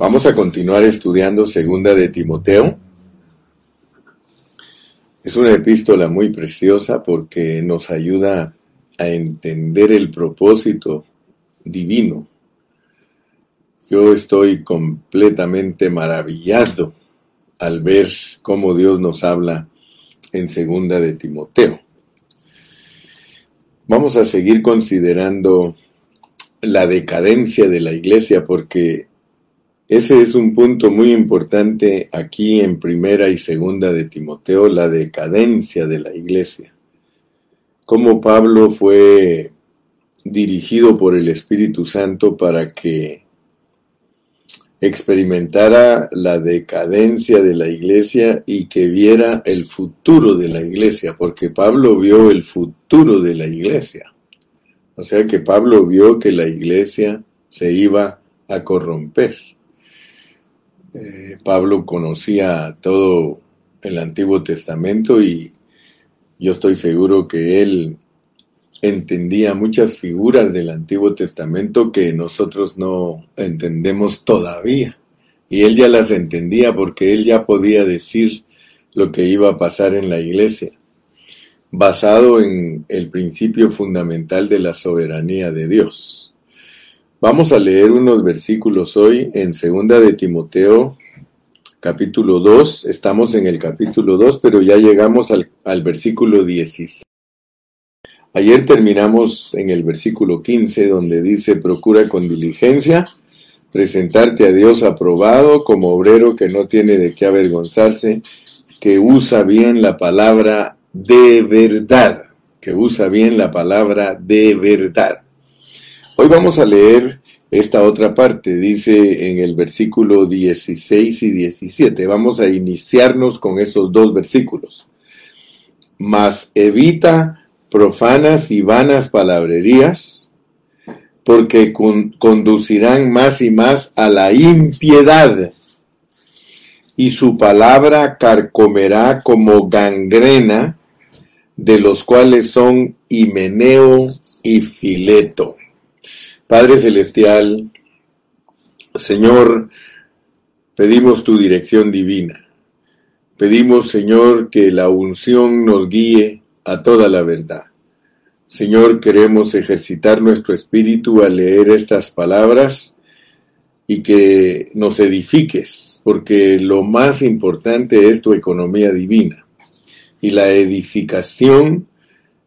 Vamos a continuar estudiando Segunda de Timoteo. Es una epístola muy preciosa porque nos ayuda a entender el propósito divino. Yo estoy completamente maravillado al ver cómo Dios nos habla en Segunda de Timoteo. Vamos a seguir considerando la decadencia de la iglesia porque ese es un punto muy importante aquí en primera y segunda de Timoteo, la decadencia de la iglesia. Cómo Pablo fue dirigido por el Espíritu Santo para que experimentara la decadencia de la iglesia y que viera el futuro de la iglesia, porque Pablo vio el futuro de la iglesia. O sea que Pablo vio que la iglesia se iba a corromper. Eh, Pablo conocía todo el Antiguo Testamento y yo estoy seguro que él entendía muchas figuras del Antiguo Testamento que nosotros no entendemos todavía. Y él ya las entendía porque él ya podía decir lo que iba a pasar en la iglesia, basado en el principio fundamental de la soberanía de Dios. Vamos a leer unos versículos hoy en Segunda de Timoteo, capítulo 2. Estamos en el capítulo 2, pero ya llegamos al, al versículo 16. Ayer terminamos en el versículo 15, donde dice, procura con diligencia presentarte a Dios aprobado como obrero que no tiene de qué avergonzarse, que usa bien la palabra de verdad, que usa bien la palabra de verdad. Hoy vamos a leer esta otra parte, dice en el versículo 16 y 17. Vamos a iniciarnos con esos dos versículos. Mas evita profanas y vanas palabrerías, porque conducirán más y más a la impiedad, y su palabra carcomerá como gangrena, de los cuales son Himeneo y Fileto Padre Celestial, Señor, pedimos tu dirección divina. Pedimos, Señor, que la unción nos guíe a toda la verdad. Señor, queremos ejercitar nuestro espíritu al leer estas palabras y que nos edifiques, porque lo más importante es tu economía divina. Y la edificación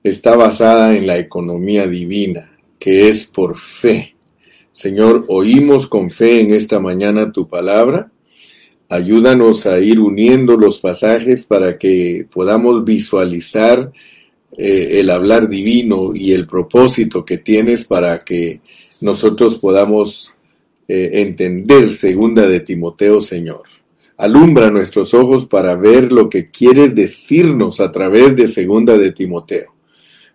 está basada en la economía divina que es por fe. Señor, oímos con fe en esta mañana tu palabra. Ayúdanos a ir uniendo los pasajes para que podamos visualizar eh, el hablar divino y el propósito que tienes para que nosotros podamos eh, entender segunda de Timoteo, Señor. Alumbra nuestros ojos para ver lo que quieres decirnos a través de segunda de Timoteo.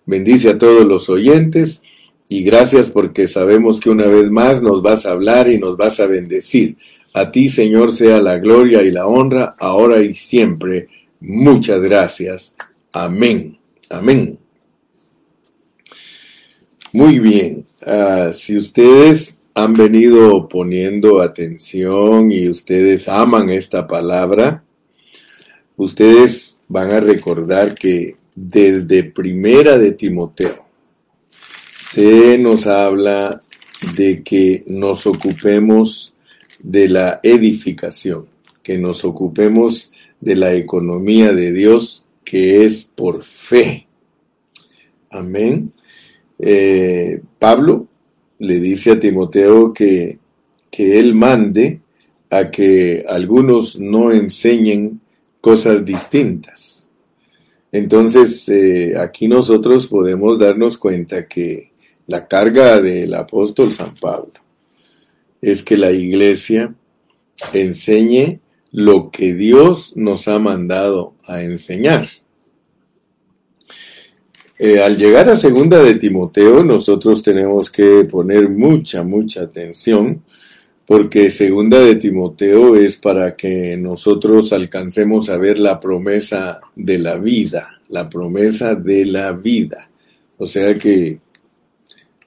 Bendice a todos los oyentes y gracias porque sabemos que una vez más nos vas a hablar y nos vas a bendecir. A ti, Señor, sea la gloria y la honra, ahora y siempre. Muchas gracias. Amén. Amén. Muy bien. Ah, si ustedes han venido poniendo atención y ustedes aman esta palabra, ustedes van a recordar que desde primera de Timoteo, se nos habla de que nos ocupemos de la edificación, que nos ocupemos de la economía de Dios que es por fe. Amén. Eh, Pablo le dice a Timoteo que, que él mande a que algunos no enseñen cosas distintas. Entonces, eh, aquí nosotros podemos darnos cuenta que la carga del apóstol San Pablo es que la iglesia enseñe lo que Dios nos ha mandado a enseñar. Eh, al llegar a segunda de Timoteo, nosotros tenemos que poner mucha, mucha atención, porque segunda de Timoteo es para que nosotros alcancemos a ver la promesa de la vida, la promesa de la vida. O sea que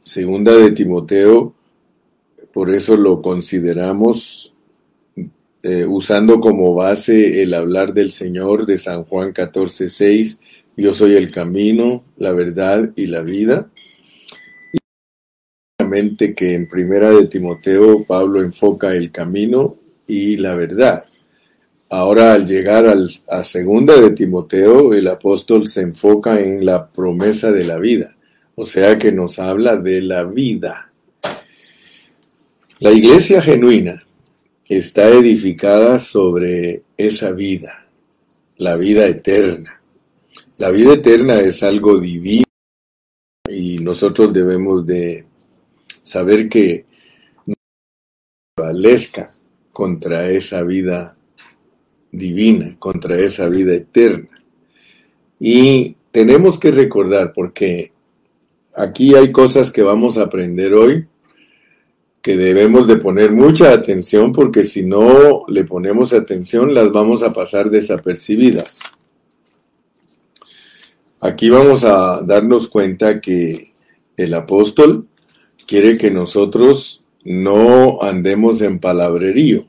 Segunda de Timoteo, por eso lo consideramos eh, usando como base el hablar del Señor de San Juan 14, 6, yo soy el camino, la verdad y la vida. Y que en primera de Timoteo Pablo enfoca el camino y la verdad. Ahora al llegar al, a segunda de Timoteo, el apóstol se enfoca en la promesa de la vida, o sea que nos habla de la vida. La iglesia genuina está edificada sobre esa vida, la vida eterna. La vida eterna es algo divino y nosotros debemos de saber que no prevalezca contra esa vida divina, contra esa vida eterna. Y tenemos que recordar, porque aquí hay cosas que vamos a aprender hoy que debemos de poner mucha atención porque si no le ponemos atención las vamos a pasar desapercibidas. Aquí vamos a darnos cuenta que el apóstol quiere que nosotros no andemos en palabrerío.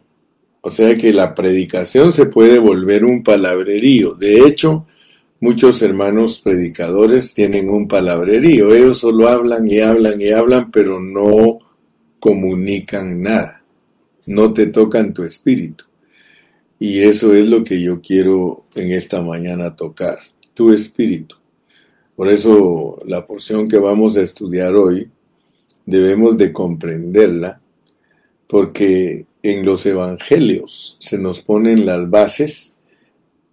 O sea que la predicación se puede volver un palabrerío. De hecho, muchos hermanos predicadores tienen un palabrerío. Ellos solo hablan y hablan y hablan, pero no comunican nada. No te tocan tu espíritu. Y eso es lo que yo quiero en esta mañana tocar, tu espíritu. Por eso la porción que vamos a estudiar hoy debemos de comprenderla porque en los evangelios se nos ponen las bases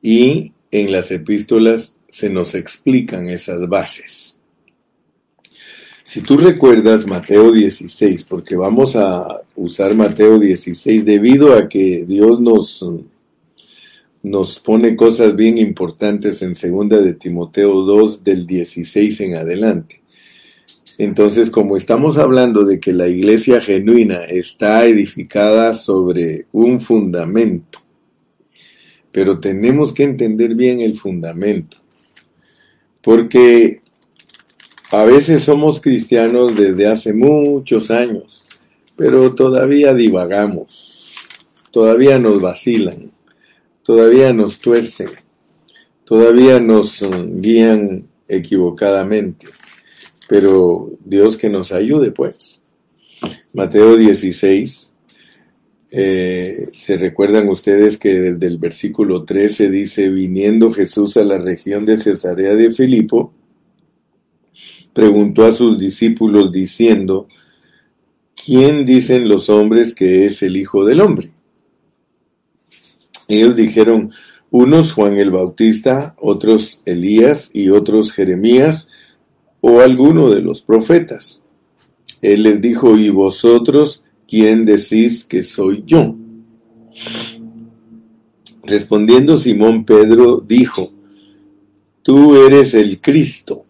y en las epístolas se nos explican esas bases. Si tú recuerdas Mateo 16, porque vamos a usar Mateo 16 debido a que Dios nos, nos pone cosas bien importantes en segunda de Timoteo 2 del 16 en adelante. Entonces, como estamos hablando de que la iglesia genuina está edificada sobre un fundamento, pero tenemos que entender bien el fundamento, porque a veces somos cristianos desde hace muchos años, pero todavía divagamos, todavía nos vacilan, todavía nos tuercen, todavía nos guían equivocadamente pero Dios que nos ayude, pues. Mateo 16, eh, se recuerdan ustedes que desde el versículo 13 dice, viniendo Jesús a la región de Cesarea de Filipo, preguntó a sus discípulos diciendo, ¿quién dicen los hombres que es el Hijo del Hombre? Ellos dijeron, unos Juan el Bautista, otros Elías y otros Jeremías o alguno de los profetas. Él les dijo, ¿y vosotros quién decís que soy yo? Respondiendo Simón Pedro dijo, Tú eres el Cristo,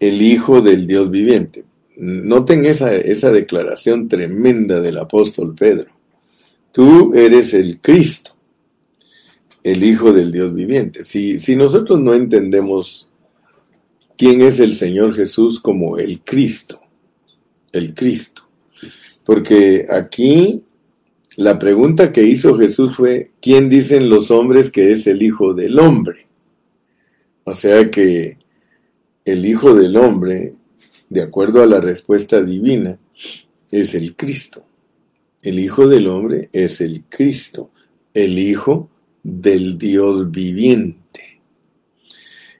el Hijo del Dios viviente. Noten esa, esa declaración tremenda del apóstol Pedro. Tú eres el Cristo, el Hijo del Dios viviente. Si, si nosotros no entendemos quién es el Señor Jesús como el Cristo, el Cristo. Porque aquí la pregunta que hizo Jesús fue, ¿quién dicen los hombres que es el Hijo del Hombre? O sea que el Hijo del Hombre, de acuerdo a la respuesta divina, es el Cristo. El Hijo del Hombre es el Cristo, el Hijo del Dios viviente.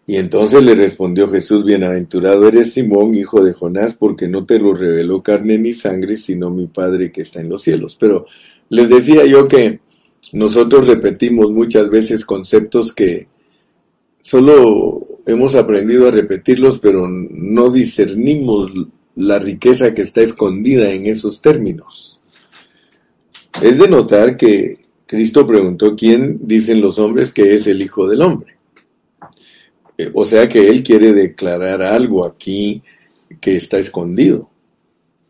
Y entonces le respondió Jesús, bienaventurado eres Simón, hijo de Jonás, porque no te lo reveló carne ni sangre, sino mi Padre que está en los cielos. Pero les decía yo que nosotros repetimos muchas veces conceptos que solo hemos aprendido a repetirlos, pero no discernimos la riqueza que está escondida en esos términos. Es de notar que Cristo preguntó quién dicen los hombres que es el Hijo del Hombre. O sea que él quiere declarar algo aquí que está escondido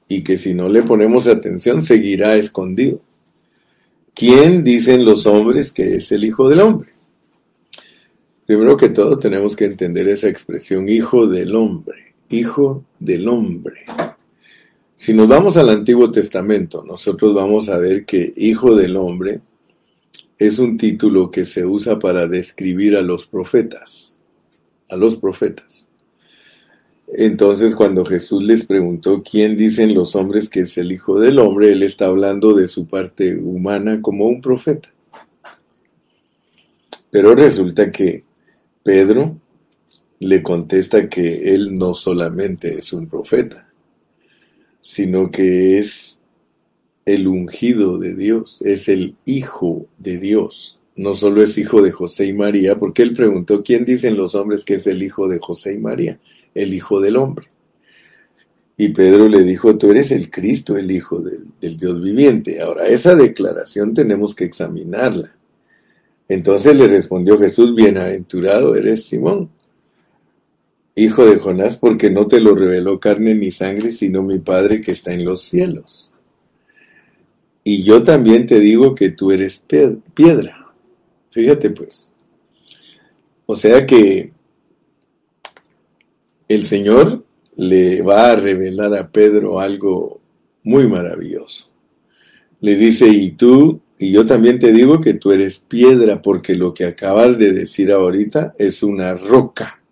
y que si no le ponemos atención seguirá escondido. ¿Quién dicen los hombres que es el Hijo del Hombre? Primero que todo tenemos que entender esa expresión Hijo del Hombre, Hijo del Hombre. Si nos vamos al Antiguo Testamento, nosotros vamos a ver que Hijo del Hombre es un título que se usa para describir a los profetas, a los profetas. Entonces, cuando Jesús les preguntó quién dicen los hombres que es el Hijo del Hombre, él está hablando de su parte humana como un profeta. Pero resulta que Pedro le contesta que él no solamente es un profeta, sino que es el ungido de Dios, es el Hijo de Dios. No solo es hijo de José y María, porque él preguntó, ¿quién dicen los hombres que es el hijo de José y María? El Hijo del Hombre. Y Pedro le dijo, tú eres el Cristo, el Hijo del, del Dios viviente. Ahora, esa declaración tenemos que examinarla. Entonces le respondió Jesús, bienaventurado eres Simón, hijo de Jonás, porque no te lo reveló carne ni sangre, sino mi Padre que está en los cielos. Y yo también te digo que tú eres piedra. Fíjate pues. O sea que el Señor le va a revelar a Pedro algo muy maravilloso. Le dice, y tú y yo también te digo que tú eres piedra, porque lo que acabas de decir ahorita es una roca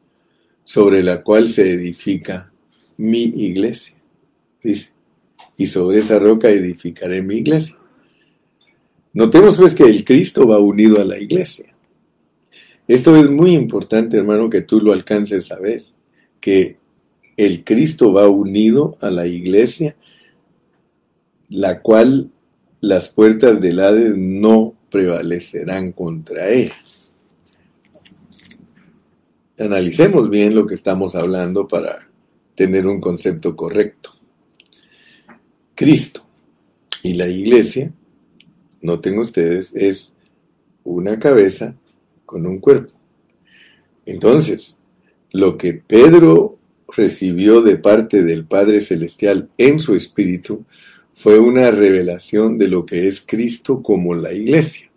sobre la cual se edifica mi iglesia. Dice, y sobre esa roca edificaré mi iglesia. Notemos pues que el Cristo va unido a la iglesia. Esto es muy importante, hermano, que tú lo alcances a ver, que el Cristo va unido a la iglesia, la cual las puertas del Hades no prevalecerán contra ella. Analicemos bien lo que estamos hablando para tener un concepto correcto. Cristo y la iglesia, noten ustedes, es una cabeza con un cuerpo. Entonces, lo que Pedro recibió de parte del Padre Celestial en su espíritu fue una revelación de lo que es Cristo como la iglesia.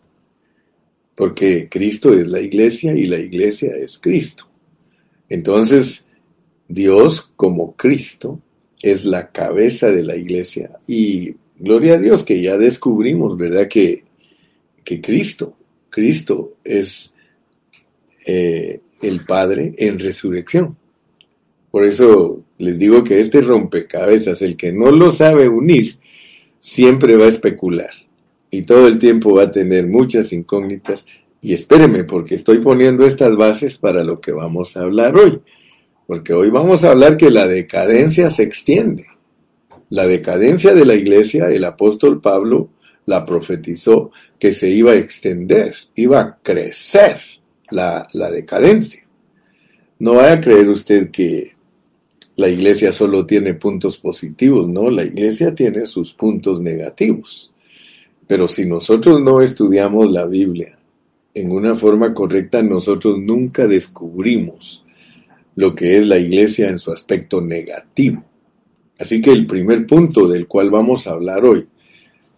Porque Cristo es la iglesia y la iglesia es Cristo. Entonces, Dios como Cristo es la cabeza de la iglesia. Y gloria a Dios que ya descubrimos, ¿verdad? Que, que Cristo, Cristo es eh, el Padre en resurrección. Por eso les digo que este rompecabezas, el que no lo sabe unir, siempre va a especular y todo el tiempo va a tener muchas incógnitas. Y espéreme, porque estoy poniendo estas bases para lo que vamos a hablar hoy. Porque hoy vamos a hablar que la decadencia se extiende. La decadencia de la iglesia, el apóstol Pablo la profetizó que se iba a extender, iba a crecer la, la decadencia. No vaya a creer usted que la iglesia solo tiene puntos positivos, no, la iglesia tiene sus puntos negativos. Pero si nosotros no estudiamos la Biblia en una forma correcta, nosotros nunca descubrimos lo que es la iglesia en su aspecto negativo. Así que el primer punto del cual vamos a hablar hoy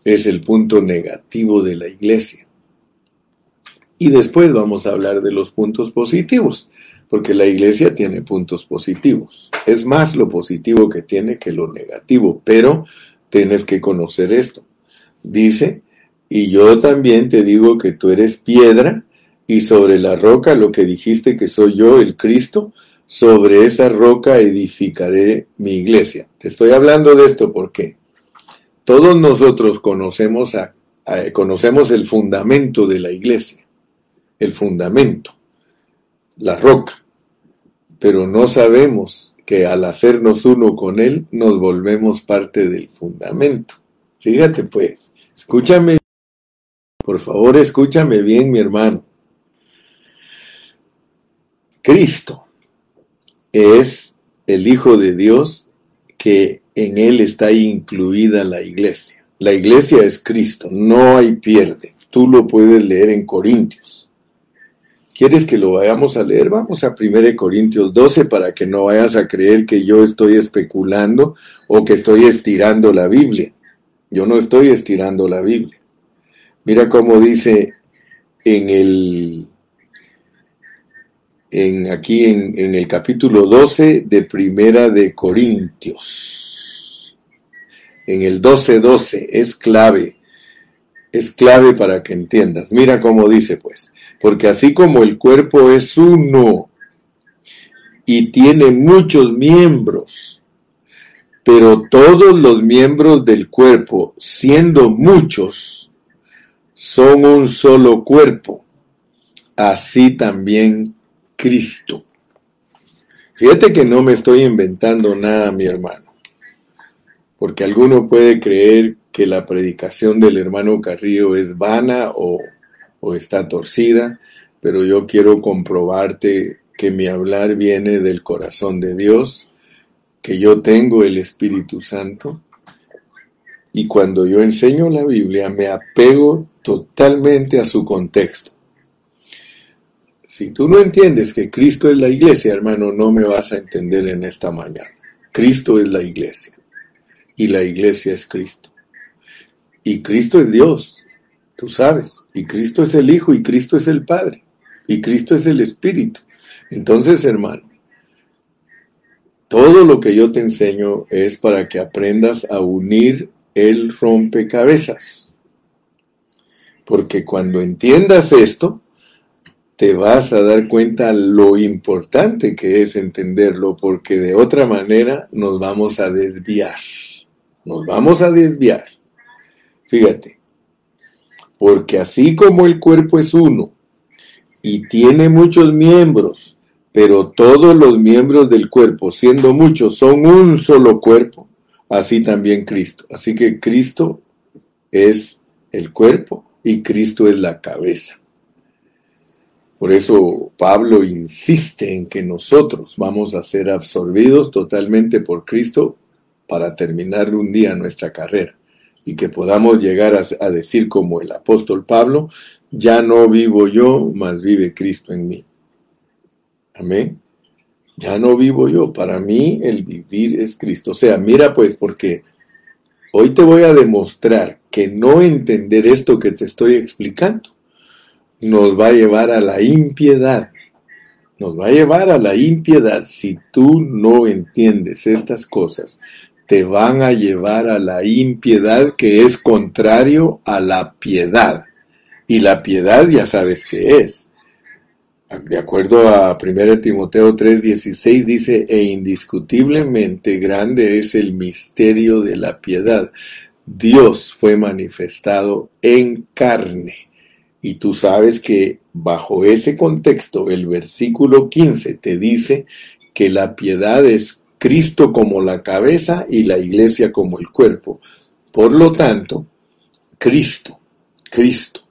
es el punto negativo de la iglesia. Y después vamos a hablar de los puntos positivos porque la iglesia tiene puntos positivos. Es más lo positivo que tiene que lo negativo, pero tienes que conocer esto. Dice, y yo también te digo que tú eres piedra, y sobre la roca lo que dijiste que soy yo, el Cristo, sobre esa roca edificaré mi iglesia. Te estoy hablando de esto porque todos nosotros conocemos, a, conocemos el fundamento de la iglesia, el fundamento la roca, pero no sabemos que al hacernos uno con Él nos volvemos parte del fundamento. Fíjate pues, escúchame, por favor escúchame bien mi hermano. Cristo es el Hijo de Dios que en Él está incluida la iglesia. La iglesia es Cristo, no hay pierde. Tú lo puedes leer en Corintios. ¿Quieres que lo vayamos a leer? Vamos a 1 Corintios 12 para que no vayas a creer que yo estoy especulando o que estoy estirando la Biblia. Yo no estoy estirando la Biblia. Mira cómo dice en el en aquí en, en el capítulo 12 de Primera de Corintios. en el 12.12 es clave, es clave para que entiendas. Mira cómo dice pues, porque así como el cuerpo es uno y tiene muchos miembros, pero todos los miembros del cuerpo, siendo muchos, son un solo cuerpo, así también Cristo. Fíjate que no me estoy inventando nada, mi hermano, porque alguno puede creer que la predicación del hermano Carrillo es vana o, o está torcida, pero yo quiero comprobarte que mi hablar viene del corazón de Dios, que yo tengo el Espíritu Santo, y cuando yo enseño la Biblia me apego totalmente a su contexto. Si tú no entiendes que Cristo es la iglesia, hermano, no me vas a entender en esta mañana. Cristo es la iglesia y la iglesia es Cristo. Y Cristo es Dios, tú sabes, y Cristo es el Hijo y Cristo es el Padre y Cristo es el Espíritu. Entonces, hermano, todo lo que yo te enseño es para que aprendas a unir el rompecabezas. Porque cuando entiendas esto, te vas a dar cuenta lo importante que es entenderlo, porque de otra manera nos vamos a desviar. Nos vamos a desviar. Fíjate, porque así como el cuerpo es uno y tiene muchos miembros, pero todos los miembros del cuerpo, siendo muchos, son un solo cuerpo, así también Cristo. Así que Cristo es el cuerpo y Cristo es la cabeza. Por eso Pablo insiste en que nosotros vamos a ser absorbidos totalmente por Cristo para terminar un día nuestra carrera y que podamos llegar a, decir como el apóstol Pablo, ya no vivo yo, mas vive Cristo en mí. Amén. Ya no vivo yo, para mí el vivir es Cristo. O sea, mira pues, porque hoy te voy a demostrar que no entender esto que te estoy explicando nos va a llevar a la impiedad. Nos va a llevar a la impiedad si tú no entiendes estas cosas. Te van a llevar a la impiedad que es contrario a la piedad. Y la piedad ya sabes qué es. De acuerdo a 1 Timoteo 3:16 dice, e indiscutiblemente grande es el misterio de la piedad. Dios fue manifestado en carne y tú sabes que bajo ese contexto el versículo 15 te dice que la piedad es Cristo como la cabeza y la iglesia como el cuerpo. Por lo tanto, Cristo, Cristo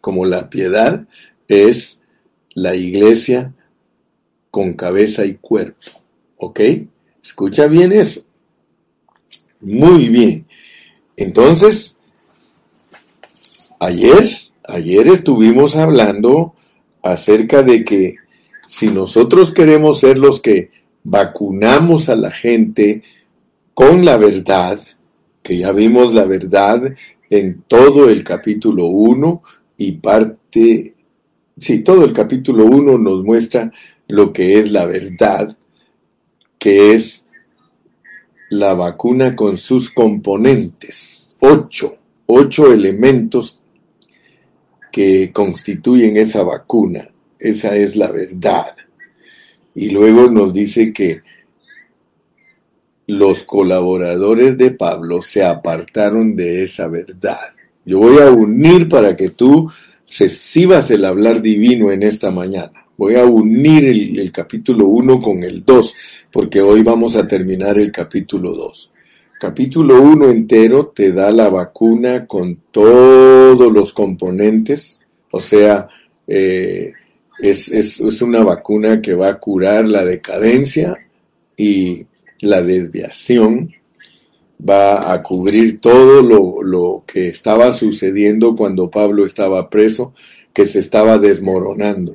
como la piedad es la iglesia con cabeza y cuerpo. ¿Ok? Escucha bien eso. Muy bien. Entonces, ayer Ayer estuvimos hablando acerca de que si nosotros queremos ser los que vacunamos a la gente con la verdad, que ya vimos la verdad en todo el capítulo 1 y parte, sí, todo el capítulo 1 nos muestra lo que es la verdad, que es la vacuna con sus componentes, ocho, ocho elementos que constituyen esa vacuna. Esa es la verdad. Y luego nos dice que los colaboradores de Pablo se apartaron de esa verdad. Yo voy a unir para que tú recibas el hablar divino en esta mañana. Voy a unir el, capítulo 1 con el 2, porque hoy vamos a terminar el capítulo 2 capítulo 1 entero te da la vacuna con todos los componentes, o sea, eh, es, una vacuna que va a curar la decadencia y la desviación, va a cubrir todo lo, lo que estaba sucediendo cuando Pablo estaba preso, que se estaba desmoronando.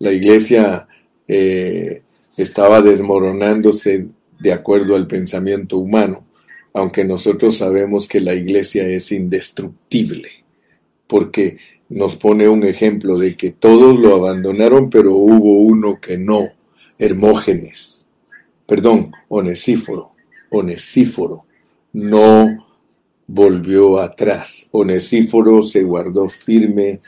La iglesia eh, estaba desmoronándose de acuerdo al pensamiento humano, aunque nosotros sabemos que la iglesia es indestructible, porque nos pone un ejemplo de que todos lo abandonaron, pero hubo uno que no, Hermógenes, perdón, Onesíforo, Onesíforo, no volvió atrás. Onesíforo se guardó firme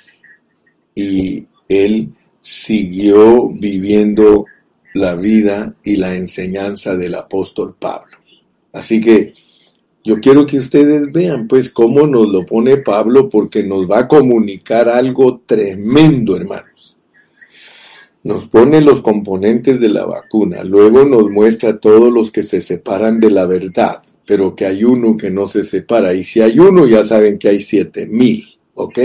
y él siguió viviendo la vida y la enseñanza del apóstol Pablo. Así que yo quiero que ustedes vean pues cómo nos lo pone Pablo porque nos va a comunicar algo tremendo, hermanos. Nos pone los componentes de la vacuna, luego nos muestra todos los que se separan de la verdad, pero que hay uno que no se separa. Y si hay uno, ya saben que hay siete mil. ¿Ok?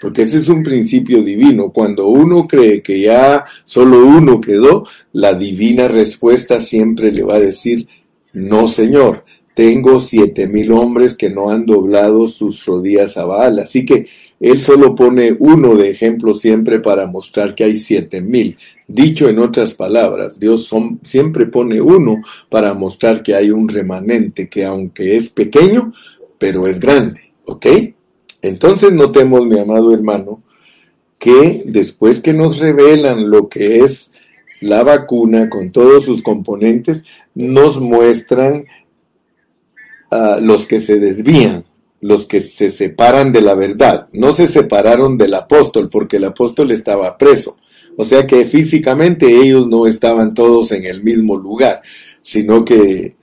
Porque ese es un principio divino. Cuando uno cree que ya solo uno quedó, la divina respuesta siempre le va a decir, no, Señor, tengo siete mil hombres que no han doblado sus rodillas a Baal. Así que él solo pone uno de ejemplo siempre para mostrar que hay siete mil. Dicho en otras palabras, Dios siempre pone uno para mostrar que hay un remanente que aunque es pequeño, pero es grande, ¿ok? Entonces notemos, mi amado hermano, que después que nos revelan lo que es la vacuna con todos sus componentes, nos muestran a los que se desvían, los que se separan de la verdad. No se separaron del apóstol porque el apóstol estaba preso. O sea que físicamente ellos no estaban todos en el mismo lugar, sino que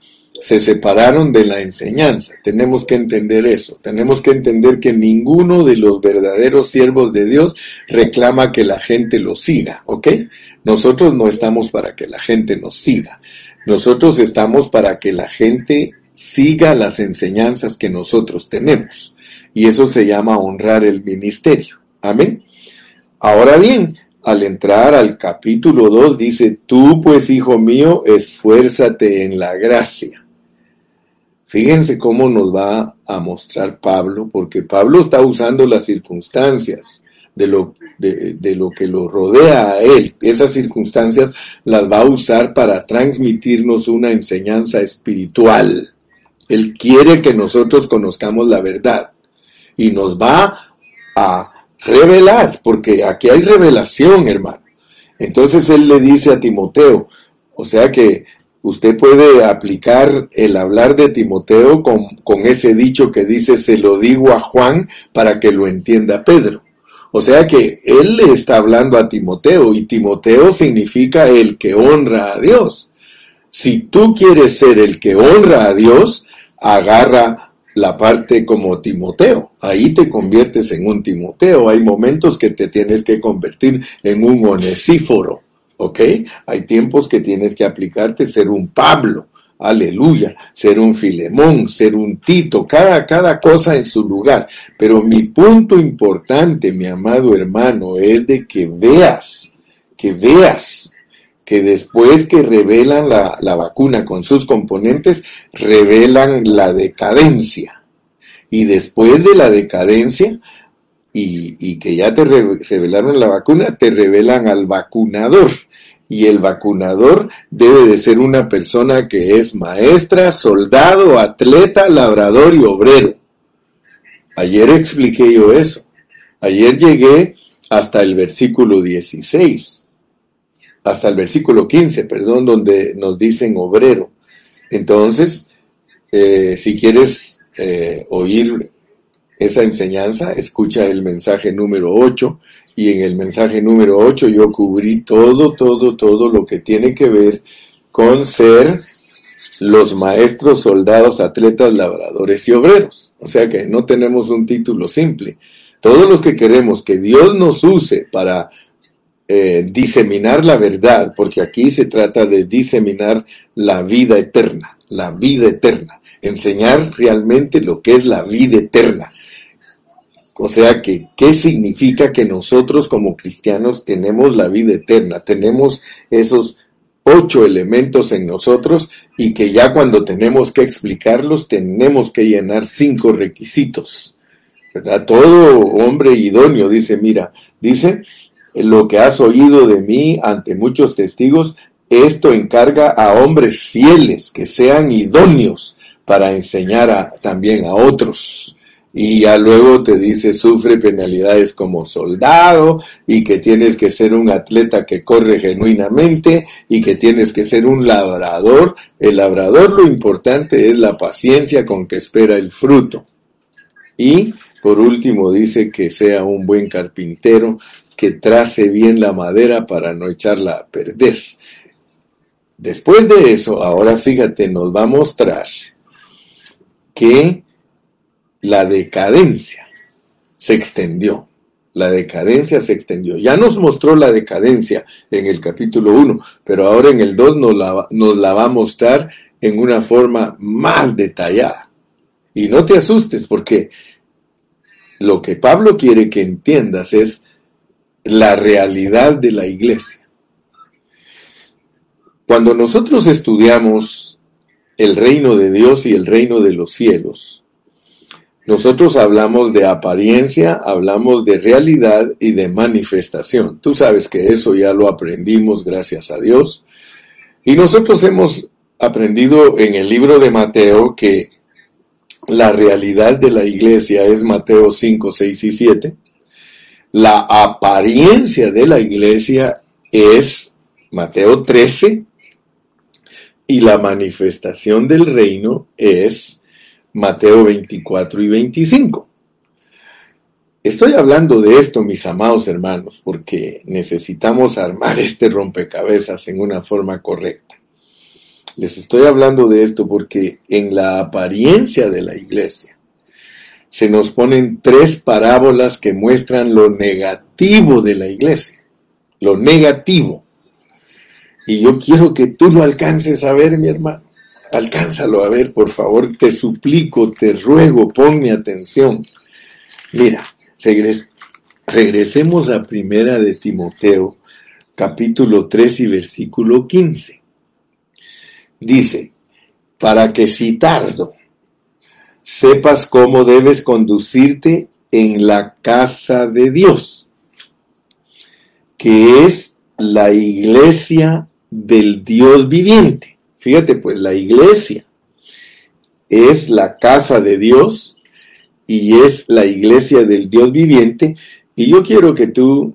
se separaron de la enseñanza. Tenemos que entender eso. Tenemos que entender que ninguno de los verdaderos siervos de Dios reclama que la gente lo siga, ¿ok? Nosotros no estamos para que la gente nos siga. Nosotros estamos para que la gente siga las enseñanzas que nosotros tenemos. Y eso se llama honrar el ministerio. Amén. Ahora bien, al entrar al capítulo 2 dice, tú pues, hijo mío, esfuérzate en la gracia Fíjense cómo nos va a mostrar Pablo, porque Pablo está usando las circunstancias de lo, de, lo que lo rodea a él. Esas circunstancias las va a usar para transmitirnos una enseñanza espiritual. Él quiere que nosotros conozcamos la verdad y nos va a revelar, porque aquí hay revelación, hermano. Entonces él le dice a Timoteo, o sea que usted puede aplicar el hablar de Timoteo con, ese dicho que dice, se lo digo a Juan para que lo entienda Pedro. O sea que él le está hablando a Timoteo y Timoteo significa el que honra a Dios. Si tú quieres ser el que honra a Dios, agarra la parte como Timoteo. Ahí te conviertes en un Timoteo. Hay momentos que te tienes que convertir en un onesíforo. ¿Ok? Hay tiempos que tienes que aplicarte ser un Pablo, aleluya, ser un Filemón, ser un Tito, cada, cada cosa en su lugar. Pero mi punto importante, mi amado hermano, es de que veas, que veas que después que revelan la, la vacuna con sus componentes, revelan la decadencia. Y después de la decadencia, y, que ya te revelaron la vacuna, te revelan al vacunador. Y el vacunador debe de ser una persona que es maestra, soldado, atleta, labrador y obrero. Ayer expliqué yo eso. Ayer llegué hasta el versículo 16, hasta el versículo 15, perdón, donde nos dicen obrero. Entonces, eh, si quieres eh, oír esa enseñanza, escucha el mensaje número 8 y en el mensaje número 8 yo cubrí todo, todo, todo lo que tiene que ver con ser los maestros, soldados, atletas, labradores y obreros. O sea que no tenemos un título simple. Todos los que queremos que Dios nos use para eh, diseminar la verdad, porque aquí se trata de diseminar la vida eterna, la vida eterna, enseñar realmente lo que es la vida eterna. O sea que, ¿qué significa que nosotros como cristianos tenemos la vida eterna? Tenemos esos ocho elementos en nosotros y que ya cuando tenemos que explicarlos tenemos que llenar cinco requisitos. ¿Verdad? Todo hombre idóneo dice, mira, dice, lo que has oído de mí ante muchos testigos, esto encarga a hombres fieles que sean idóneos para enseñar también a otros. Y ya luego te dice sufre penalidades como soldado y que tienes que ser un atleta que corre genuinamente y que tienes que ser un labrador. El labrador lo importante es la paciencia con que espera el fruto. Y por último dice que sea un buen carpintero que trace bien la madera para no echarla a perder. Después de eso, ahora fíjate, nos va a mostrar que la decadencia se extendió. La decadencia se extendió. Ya nos mostró la decadencia en el capítulo 1, pero ahora en el 2 nos la, nos la va a mostrar en una forma más detallada. Y no te asustes porque lo que Pablo quiere que entiendas es la realidad de la iglesia. Cuando nosotros estudiamos el reino de Dios y el reino de los cielos, nosotros hablamos de apariencia, hablamos de realidad y de manifestación. Tú sabes que eso ya lo aprendimos gracias a Dios. Y nosotros hemos aprendido en el libro de Mateo que la realidad de la iglesia es Mateo 5, 6 y 7. La apariencia de la iglesia es Mateo 13 y la manifestación del reino es Mateo 24 y 25. Estoy hablando de esto, mis amados hermanos, porque necesitamos armar este rompecabezas en una forma correcta. Les estoy hablando de esto porque en la apariencia de la iglesia se nos ponen tres parábolas que muestran lo negativo de la iglesia. Lo negativo. Y yo quiero que tú lo alcances a ver, mi hermano. Alcánzalo a ver, por favor, te suplico, te ruego, ponme atención. Mira, regresemos a primera de Timoteo, capítulo 3 y versículo 15. Dice, para que si tardo, sepas cómo debes conducirte en la casa de Dios, que es la iglesia del Dios viviente Fíjate, pues la iglesia es la casa de Dios y es la iglesia del Dios viviente. Y yo quiero que tú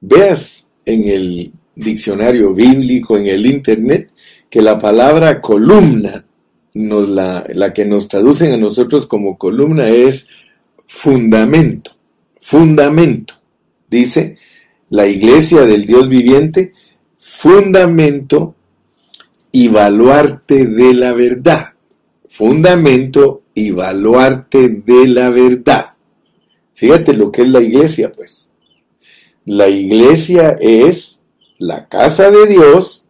veas en el diccionario bíblico, en el internet, que la palabra columna, la que nos traducen a nosotros como columna es fundamento, fundamento. Dice la iglesia del Dios viviente, fundamento y baluarte de la verdad. Fundamento y baluarte de la verdad. Fíjate lo que es la iglesia, pues. La iglesia es la casa de Dios,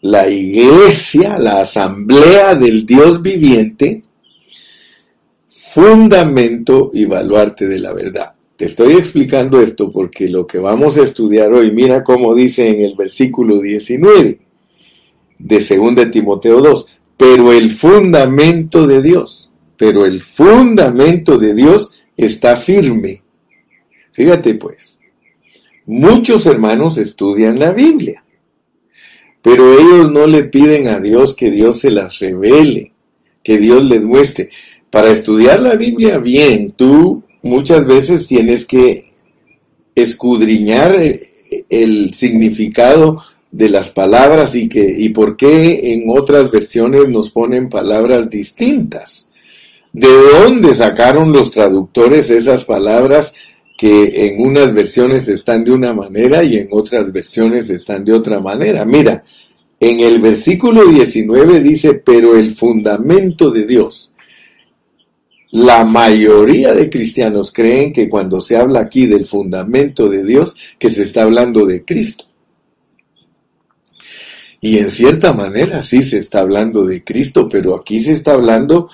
la iglesia, la asamblea del Dios viviente, fundamento y baluarte de la verdad. Te estoy explicando esto porque lo que vamos a estudiar hoy, mira cómo dice en el versículo 19 de 2 Timoteo 2, pero el fundamento de Dios, pero el fundamento de Dios está firme. Fíjate pues, muchos hermanos estudian la Biblia, pero ellos no le piden a Dios que Dios se las revele, que Dios les muestre. Para estudiar la Biblia bien, tú muchas veces tienes que escudriñar el significado de las palabras y que y por qué en otras versiones nos ponen palabras distintas. ¿De dónde sacaron los traductores esas palabras que en unas versiones están de una manera y en otras versiones están de otra manera? Mira, en el versículo 19 dice, pero el fundamento de Dios. La mayoría de cristianos creen que cuando se habla aquí del fundamento de Dios, que se está hablando de Cristo. Y en cierta manera sí se está hablando de Cristo, pero aquí se está hablando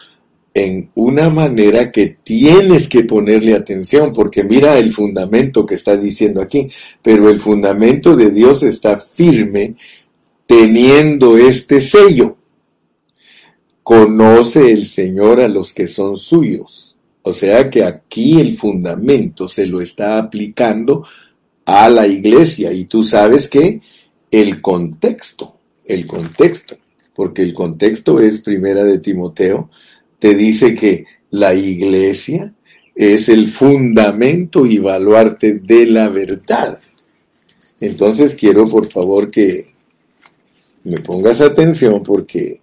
en una manera que tienes que ponerle atención, porque mira el fundamento que está diciendo aquí, pero el fundamento de Dios está firme teniendo este sello. Conoce el Señor a los que son suyos. O sea que aquí el fundamento se lo está aplicando a la iglesia y tú sabes que el contexto el contexto, porque el contexto es primera de Timoteo, te dice que La iglesia es el fundamento y baluarte de la verdad. Entonces quiero por favor que me pongas atención porque,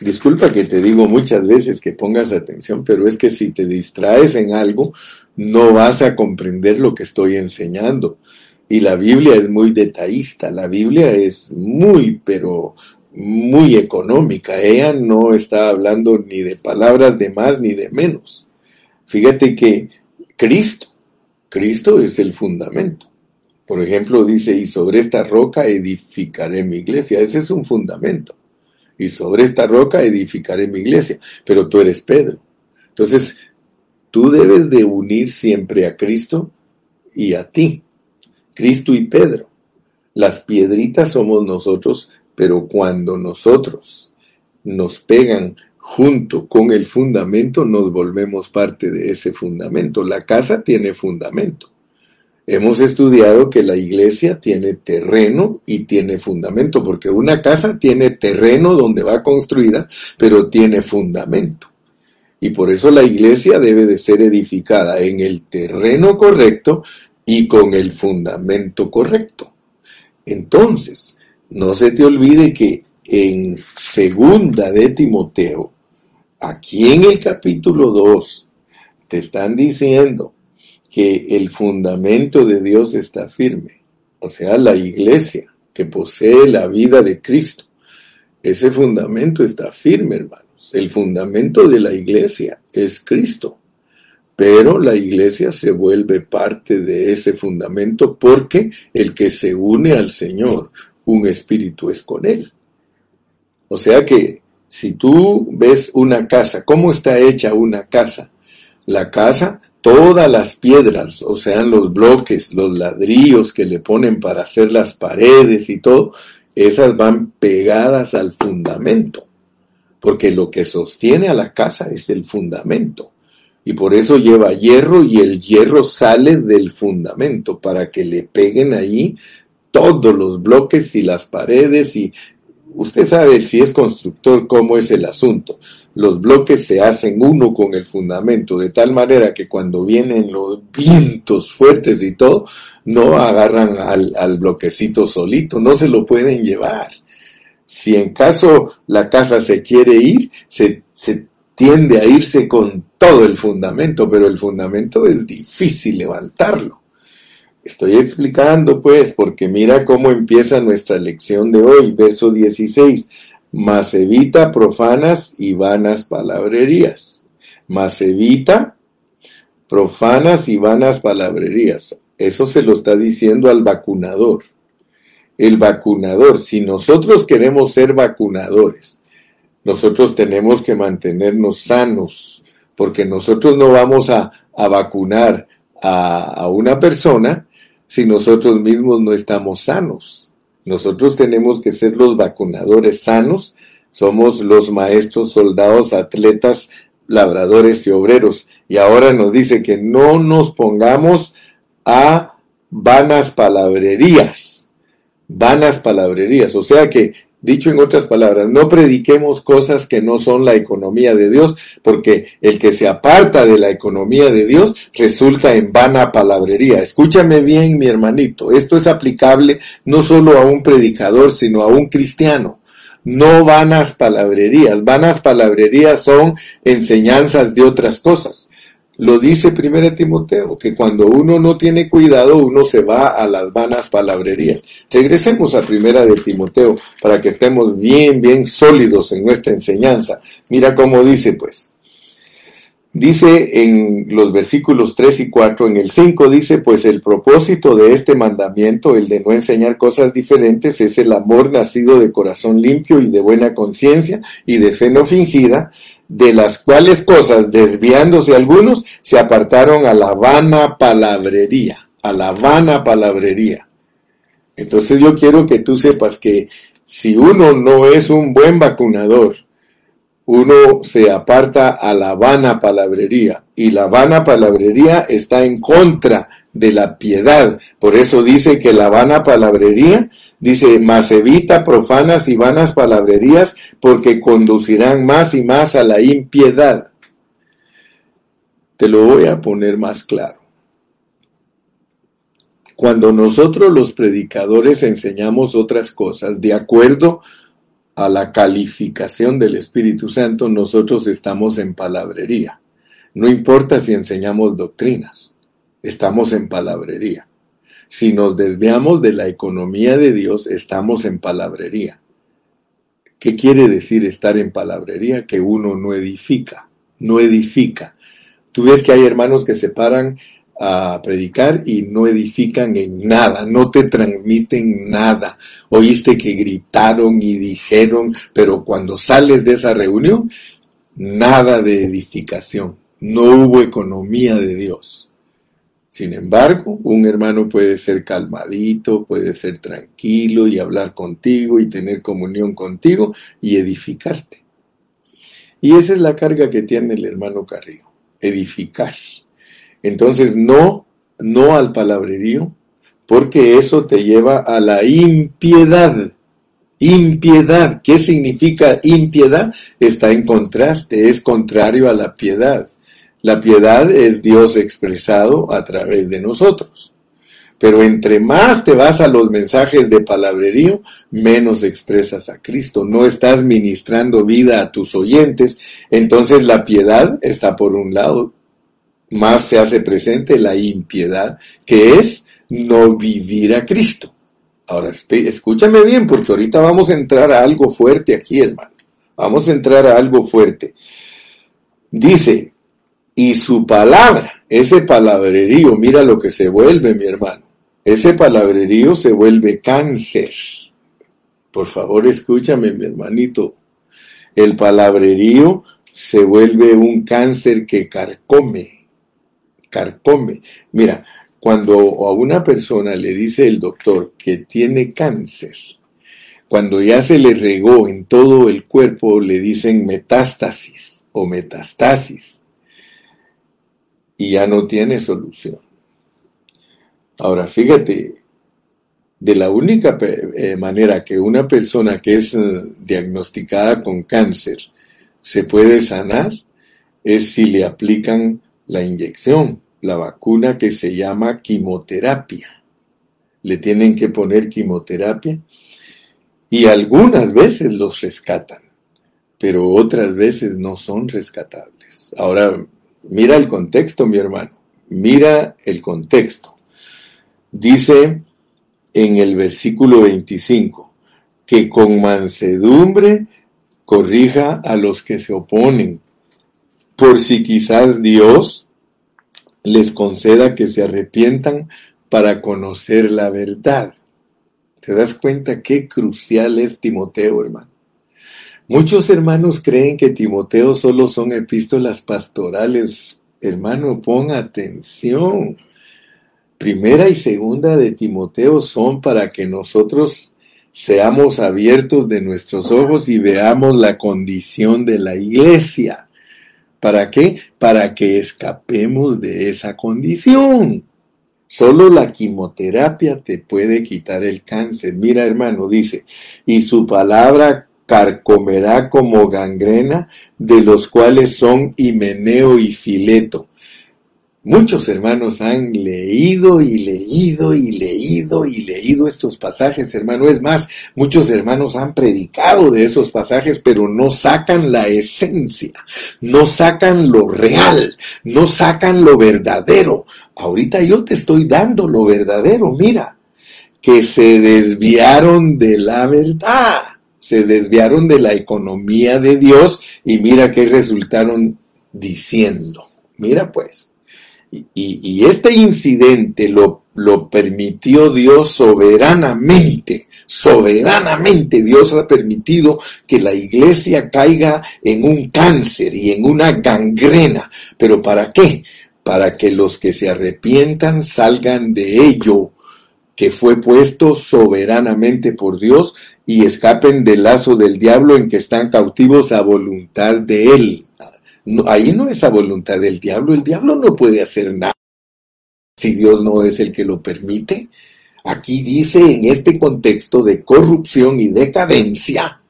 disculpa que te digo muchas veces que pongas atención, pero es que si te distraes en algo, no vas a comprender lo que estoy enseñando. Y la Biblia es muy detallista, la Biblia es muy, pero muy económica. Ella no está hablando ni de palabras de más ni de menos. Fíjate que Cristo, Cristo es el fundamento. Por ejemplo, dice, y sobre esta roca edificaré mi iglesia. Ese es un fundamento. Y sobre esta roca edificaré mi iglesia. Pero tú eres Pedro. Entonces, tú debes de unir siempre a Cristo y a ti. Cristo y Pedro. Las piedritas somos nosotros, pero cuando nosotros nos pegan junto con el fundamento, nos volvemos parte de ese fundamento. La casa tiene fundamento. Hemos estudiado que la iglesia tiene terreno y tiene fundamento, porque una casa tiene terreno donde va construida, pero tiene fundamento. Y por eso la iglesia debe de ser edificada en el terreno correcto y con el fundamento correcto. Entonces, no se te olvide que en segunda de Timoteo, aquí en el capítulo 2, te están diciendo que el fundamento de Dios está firme, o sea, la iglesia que posee la vida de Cristo. Ese fundamento está firme, hermanos. El fundamento de la iglesia es Cristo. Pero la iglesia se vuelve parte de ese fundamento porque el que se une al Señor, un espíritu es con él. O sea que si tú ves una casa, ¿cómo está hecha una casa? La casa todas las piedras, o sea, los bloques, los ladrillos que le ponen para hacer las paredes y todo, esas van pegadas al fundamento, porque lo que sostiene a la casa es el fundamento. Y por eso lleva hierro y el hierro sale del fundamento para que le peguen ahí todos los bloques y las paredes y usted sabe si es constructor cómo es el asunto. Los bloques se hacen uno con el fundamento, de tal manera que cuando vienen los vientos fuertes y todo, no agarran al, bloquecito solito, no se lo pueden llevar. Si en caso la casa se quiere ir, se, se tiende a irse con todo el fundamento, pero el fundamento es difícil levantarlo. Estoy explicando pues, porque mira cómo empieza nuestra lección de hoy, verso 16. Mas evita profanas y vanas palabrerías. Mas evita profanas y vanas palabrerías. Eso se lo está diciendo al vacunador. El vacunador, si nosotros queremos ser vacunadores, nosotros tenemos que mantenernos sanos, porque nosotros no vamos a, vacunar a, a una persona si nosotros mismos no estamos sanos. Nosotros tenemos que ser los vacunadores sanos, somos los maestros, soldados, atletas, labradores y obreros. Y ahora nos dice que no nos pongamos a vanas palabrerías, vanas palabrerías. O sea que Dicho en otras palabras, no prediquemos cosas que no son la economía de Dios, porque el que se aparta de la economía de Dios resulta en vana palabrería. Escúchame bien, mi hermanito, esto es aplicable no solo a un predicador, sino a un cristiano. No vanas palabrerías, vanas palabrerías son enseñanzas de otras cosas. Lo dice Primera Timoteo, que cuando uno no tiene cuidado, uno se va a las vanas palabrerías. Regresemos a Primera de Timoteo para que estemos bien, bien sólidos en nuestra enseñanza. Mira cómo dice, pues. Dice en los versículos 3 y 4, en el 5 dice, pues el propósito de este mandamiento, el de no enseñar cosas diferentes, es el amor nacido de corazón limpio y de buena conciencia y de fe no fingida, de las cuales cosas, desviándose algunos, se apartaron a la vana palabrería, a la vana palabrería. Entonces yo quiero que tú sepas que si uno no es un buen vacunador, uno se aparta a la vana palabrería y la vana palabrería está en contra de la piedad. Por eso dice que la vana palabrería, dice, más evita profanas y vanas palabrerías porque conducirán más y más a la impiedad. Te lo voy a poner más claro. Cuando nosotros los predicadores enseñamos otras cosas de acuerdo a la calificación del Espíritu Santo, nosotros estamos en palabrería. No importa si enseñamos doctrinas, estamos en palabrería. Si nos desviamos de la economía de Dios, estamos en palabrería. ¿Qué quiere decir estar en palabrería? Que uno no edifica, no edifica. Tú ves que hay hermanos que se paran a predicar y no edifican en nada, no te transmiten nada. Oíste que gritaron y dijeron, pero cuando sales de esa reunión, nada de edificación. No hubo economía de Dios. Sin embargo, un hermano puede ser calmadito, puede ser tranquilo y hablar contigo y tener comunión contigo y edificarte. Y esa es la carga que tiene el hermano Carrillo, edificar entonces no, no al palabrerío, porque eso te lleva a la impiedad. Impiedad. ¿Qué significa impiedad? Está en contraste, es contrario a la piedad. La piedad es Dios expresado a través de nosotros. Pero entre más te vas a los mensajes de palabrerío, menos expresas a Cristo. No estás ministrando vida a tus oyentes. Entonces la piedad está por un lado más se hace presente la impiedad, que es no vivir a Cristo. Ahora, escúchame bien, porque ahorita vamos a entrar a algo fuerte aquí, hermano. Vamos a entrar a algo fuerte. Dice, y su palabra, ese palabrerío, mira lo que se vuelve, mi hermano. Ese palabrerío se vuelve cáncer. Por favor, escúchame, mi hermanito. El palabrerío se vuelve un cáncer que carcome carcome. Mira, cuando a una persona le dice el doctor que tiene cáncer, cuando ya se le regó en todo el cuerpo, le dicen metástasis o metastasis y ya no tiene solución. Ahora, fíjate, de la única eh, manera que una persona que es eh, diagnosticada con cáncer se puede sanar es si le aplican la inyección la vacuna que se llama quimioterapia. Le tienen que poner quimioterapia y algunas veces los rescatan, pero otras veces no son rescatables. Ahora, mira el contexto, mi hermano, mira el contexto. Dice en el versículo 25 que con mansedumbre corrija a los que se oponen, por si quizás Dios les conceda que se arrepientan para conocer la verdad. ¿Te das cuenta qué crucial es Timoteo, hermano? Muchos hermanos creen que Timoteo solo son epístolas pastorales. Hermano, pon atención. Primera y segunda de Timoteo son para que nosotros seamos abiertos de nuestros ojos y veamos la condición de la iglesia. ¿Para qué? Para que escapemos de esa condición. Solo la quimioterapia te puede quitar el cáncer. Mira, hermano, dice, y su palabra carcomerá como gangrena, de los cuales son Himeneo y Fileto, Muchos hermanos han leído y leído y leído y leído estos pasajes, hermano. Es más, muchos hermanos han predicado de esos pasajes, pero no sacan la esencia, no sacan lo real, no sacan lo verdadero. Ahorita yo te estoy dando lo verdadero, mira, que se desviaron de la verdad, se desviaron de la economía de Dios y mira qué resultaron diciendo. Mira pues. Y, este incidente lo, lo permitió Dios soberanamente. Soberanamente Dios ha permitido que la iglesia caiga en un cáncer y en una gangrena. ¿Pero para qué? Para que los que se arrepientan salgan de ello que fue puesto soberanamente por Dios y escapen del lazo del diablo en que están cautivos a voluntad de Él ahí no es a voluntad del diablo, el diablo no puede hacer nada si Dios no es el que lo permite. Aquí dice en este contexto de corrupción y decadencia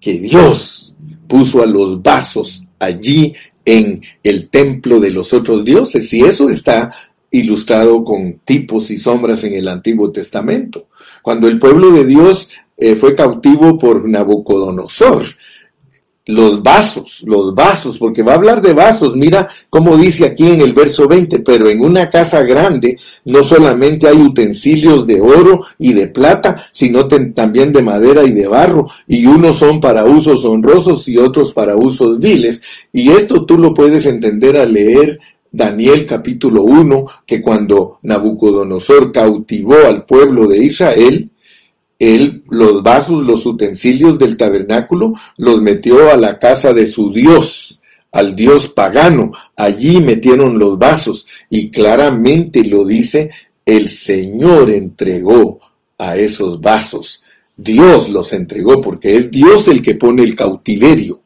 que Dios puso a los vasos allí en el templo de los otros dioses. Y eso está ilustrado con tipos y sombras en el Antiguo Testamento. Cuando el pueblo de Dios eh, fue cautivo por Nabucodonosor, los vasos, los vasos, porque va a hablar de vasos, mira cómo dice aquí en el verso 20, pero en una casa grande no solamente hay utensilios de oro y de plata, sino también de madera y de barro, y unos son para usos honrosos y otros para usos viles, y esto tú lo puedes entender al leer Daniel capítulo 1, que cuando Nabucodonosor cautivó al pueblo de Israel, él los vasos, los utensilios del tabernáculo, los metió a la casa de su Dios, al Dios pagano. Allí metieron los vasos y claramente lo dice, el Señor entregó a esos vasos. Dios los entregó porque es Dios el que pone el cautiverio.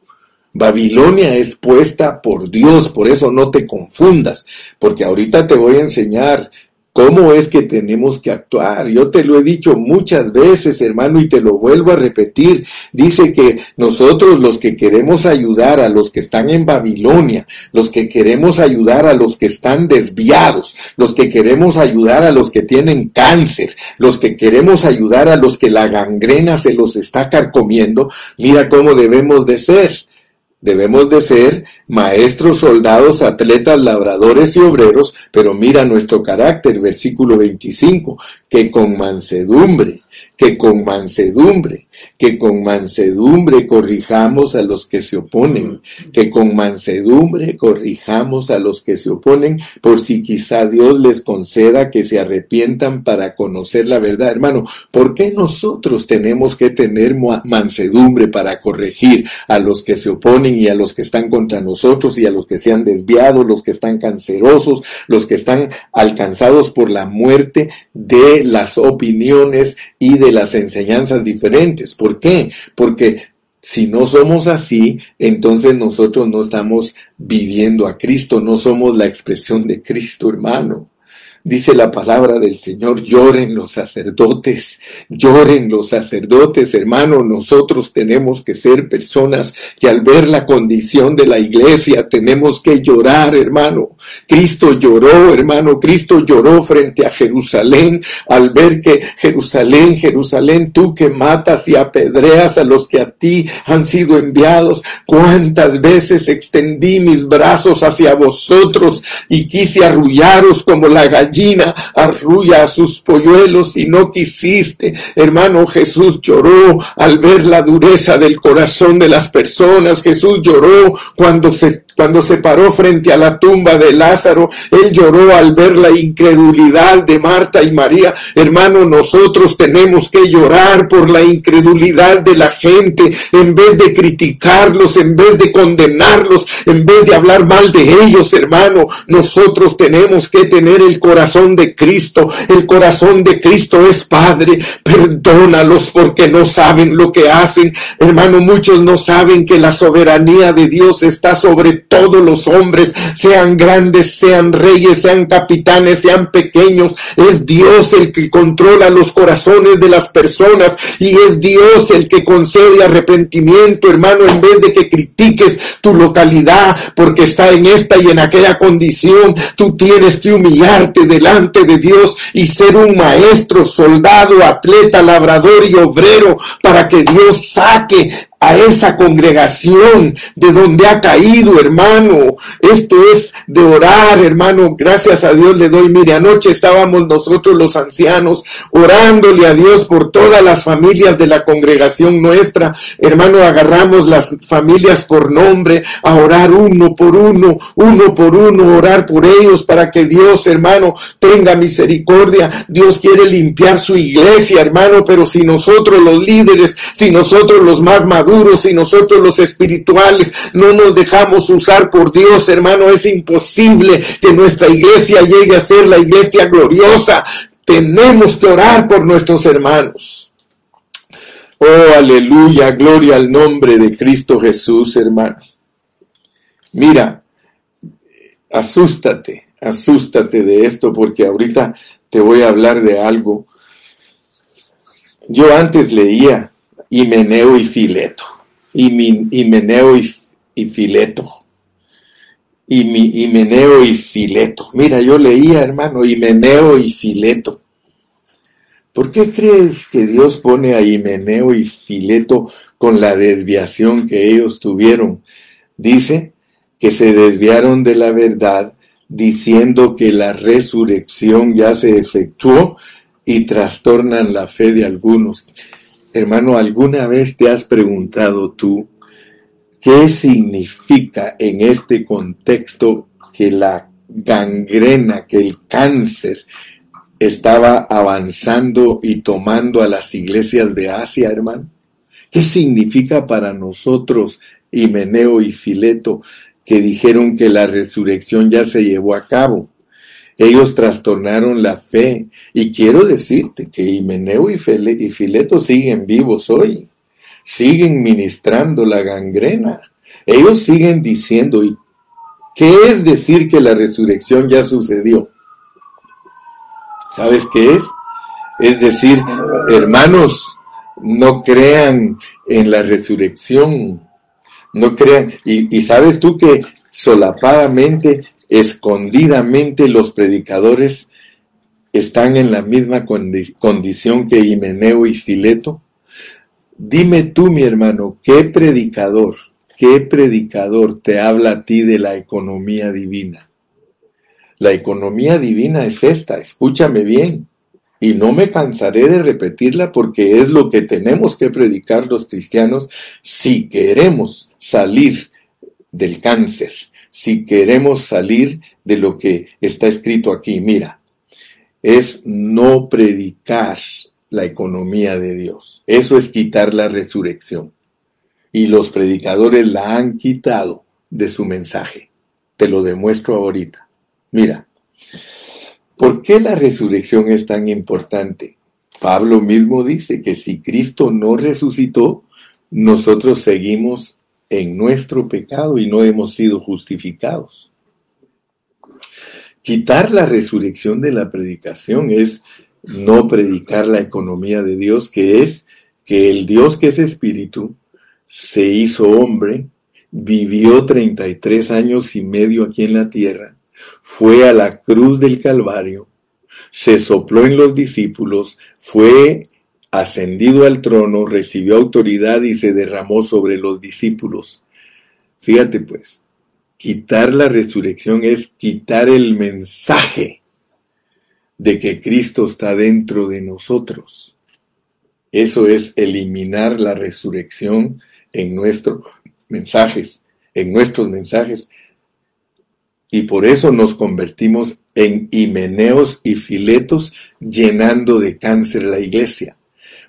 Babilonia es puesta por Dios, por eso no te confundas, porque ahorita te voy a enseñar ¿Cómo es que tenemos que actuar? Yo te lo he dicho muchas veces, hermano, y te lo vuelvo a repetir. Dice que nosotros los que queremos ayudar a los que están en Babilonia, los que queremos ayudar a los que están desviados, los que queremos ayudar a los que tienen cáncer, los que queremos ayudar a los que la gangrena se los está carcomiendo, mira cómo debemos de ser. Debemos de ser maestros, soldados, atletas, labradores y obreros, pero mira nuestro carácter, versículo 25, que con mansedumbre que con mansedumbre, que con mansedumbre corrijamos a los que se oponen, que con mansedumbre corrijamos a los que se oponen, por si quizá Dios les conceda que se arrepientan para conocer la verdad. Hermano, ¿por qué nosotros tenemos que tener mansedumbre para corregir a los que se oponen y a los que están contra nosotros y a los que se han desviado, los que están cancerosos, los que están alcanzados por la muerte de las opiniones y de las enseñanzas diferentes. ¿Por qué? Porque si no somos así, entonces nosotros no estamos viviendo a Cristo, no somos la expresión de Cristo, hermano. Dice la palabra del Señor, lloren los sacerdotes, lloren los sacerdotes, hermano, nosotros tenemos que ser personas que al ver la condición de la iglesia tenemos que llorar, hermano. Cristo lloró, hermano, Cristo lloró frente a Jerusalén al ver que Jerusalén, Jerusalén, tú que matas y apedreas a los que a ti han sido enviados, cuántas veces extendí mis brazos hacia vosotros y quise arrullaros como la gallina arrulla a sus polluelos y no quisiste. Hermano, Jesús lloró al ver la dureza del corazón de las personas. Jesús lloró cuando se cuando se paró frente a la tumba de Lázaro, él lloró al ver la incredulidad de Marta y María. Hermano, nosotros tenemos que llorar por la incredulidad de la gente en vez de criticarlos, en vez de condenarlos, en vez de hablar mal de ellos, hermano. Nosotros tenemos que tener el corazón de Cristo. El corazón de Cristo es Padre. Perdónalos porque no saben lo que hacen. Hermano, muchos no saben que la soberanía de Dios está sobre todos los hombres, sean grandes, sean reyes, sean capitanes, sean pequeños. Es Dios el que controla los corazones de las personas y es Dios el que concede arrepentimiento, hermano, en vez de que critiques tu localidad porque está en esta y en aquella condición. Tú tienes que humillarte delante de Dios y ser un maestro, soldado, atleta, labrador y obrero para que Dios saque a esa congregación de donde ha caído, hermano. Esto es de orar, hermano. Gracias a Dios le doy. Mire, anoche estábamos nosotros los ancianos orándole a Dios por todas las familias de la congregación nuestra. Hermano, agarramos las familias por nombre a orar uno por uno, uno por uno, orar por ellos para que Dios, hermano, tenga misericordia. Dios quiere limpiar su iglesia, hermano, pero si nosotros los líderes, si nosotros los más maduros, y nosotros los espirituales no nos dejamos usar por Dios, hermano, es imposible que nuestra iglesia llegue a ser la iglesia gloriosa. Tenemos que orar por nuestros hermanos. Oh, aleluya, gloria al nombre de Cristo Jesús, hermano. Mira, asústate, asústate de esto porque ahorita te voy a hablar de algo. Yo antes leía Himeneo y Fileto. Himeneo y, y Fileto. Himeneo y Fileto. Mira, yo leía, hermano, Himeneo y Fileto. ¿Por qué crees que Dios pone a Himeneo y Fileto con la desviación que ellos tuvieron? Dice que se desviaron de la verdad diciendo que la resurrección ya se efectuó y trastornan la fe de algunos. Hermano, ¿alguna vez te has preguntado tú qué significa en este contexto que la gangrena, que el cáncer estaba avanzando y tomando a las iglesias de Asia, hermano? ¿Qué significa para nosotros, Himeneo y Fileto, que dijeron que la resurrección ya se llevó a cabo. Ellos trastornaron la fe. Y quiero decirte que Himeneo y Fileto siguen vivos hoy. Siguen ministrando la gangrena. Ellos siguen diciendo, ¿y qué es decir que la resurrección ya sucedió? ¿Sabes qué es? Es decir, hermanos, no crean en la resurrección, no crean, y, sabes tú que solapadamente, escondidamente los predicadores están en la misma condición que Himeneo y Fileto. Dime tú, mi hermano, ¿qué predicador, qué predicador te habla a ti de la economía divina? La economía divina es esta, escúchame bien. Y no me cansaré de repetirla porque es lo que tenemos que predicar los cristianos si queremos salir del cáncer, si queremos salir de lo que está escrito aquí. Mira, es no predicar la economía de Dios. Eso es quitar la resurrección. Y los predicadores la han quitado de su mensaje. Te lo demuestro ahorita. Mira, ¿Por qué la resurrección es tan importante? Pablo mismo dice que si Cristo no resucitó, nosotros seguimos en nuestro pecado y no hemos sido justificados. Quitar la resurrección de la predicación es no predicar la economía de Dios, que es que el Dios que es espíritu se hizo hombre, vivió 33 años y medio aquí en la tierra, fue a la cruz del Calvario, se sopló en los discípulos, fue ascendido al trono, recibió autoridad y se derramó sobre los discípulos. Fíjate pues, quitar la resurrección es quitar el mensaje de que Cristo está dentro de nosotros. Eso es eliminar la resurrección en nuestros mensajes, en nuestros mensajes y por eso nos convertimos en himeneos y filetos llenando de cáncer la iglesia.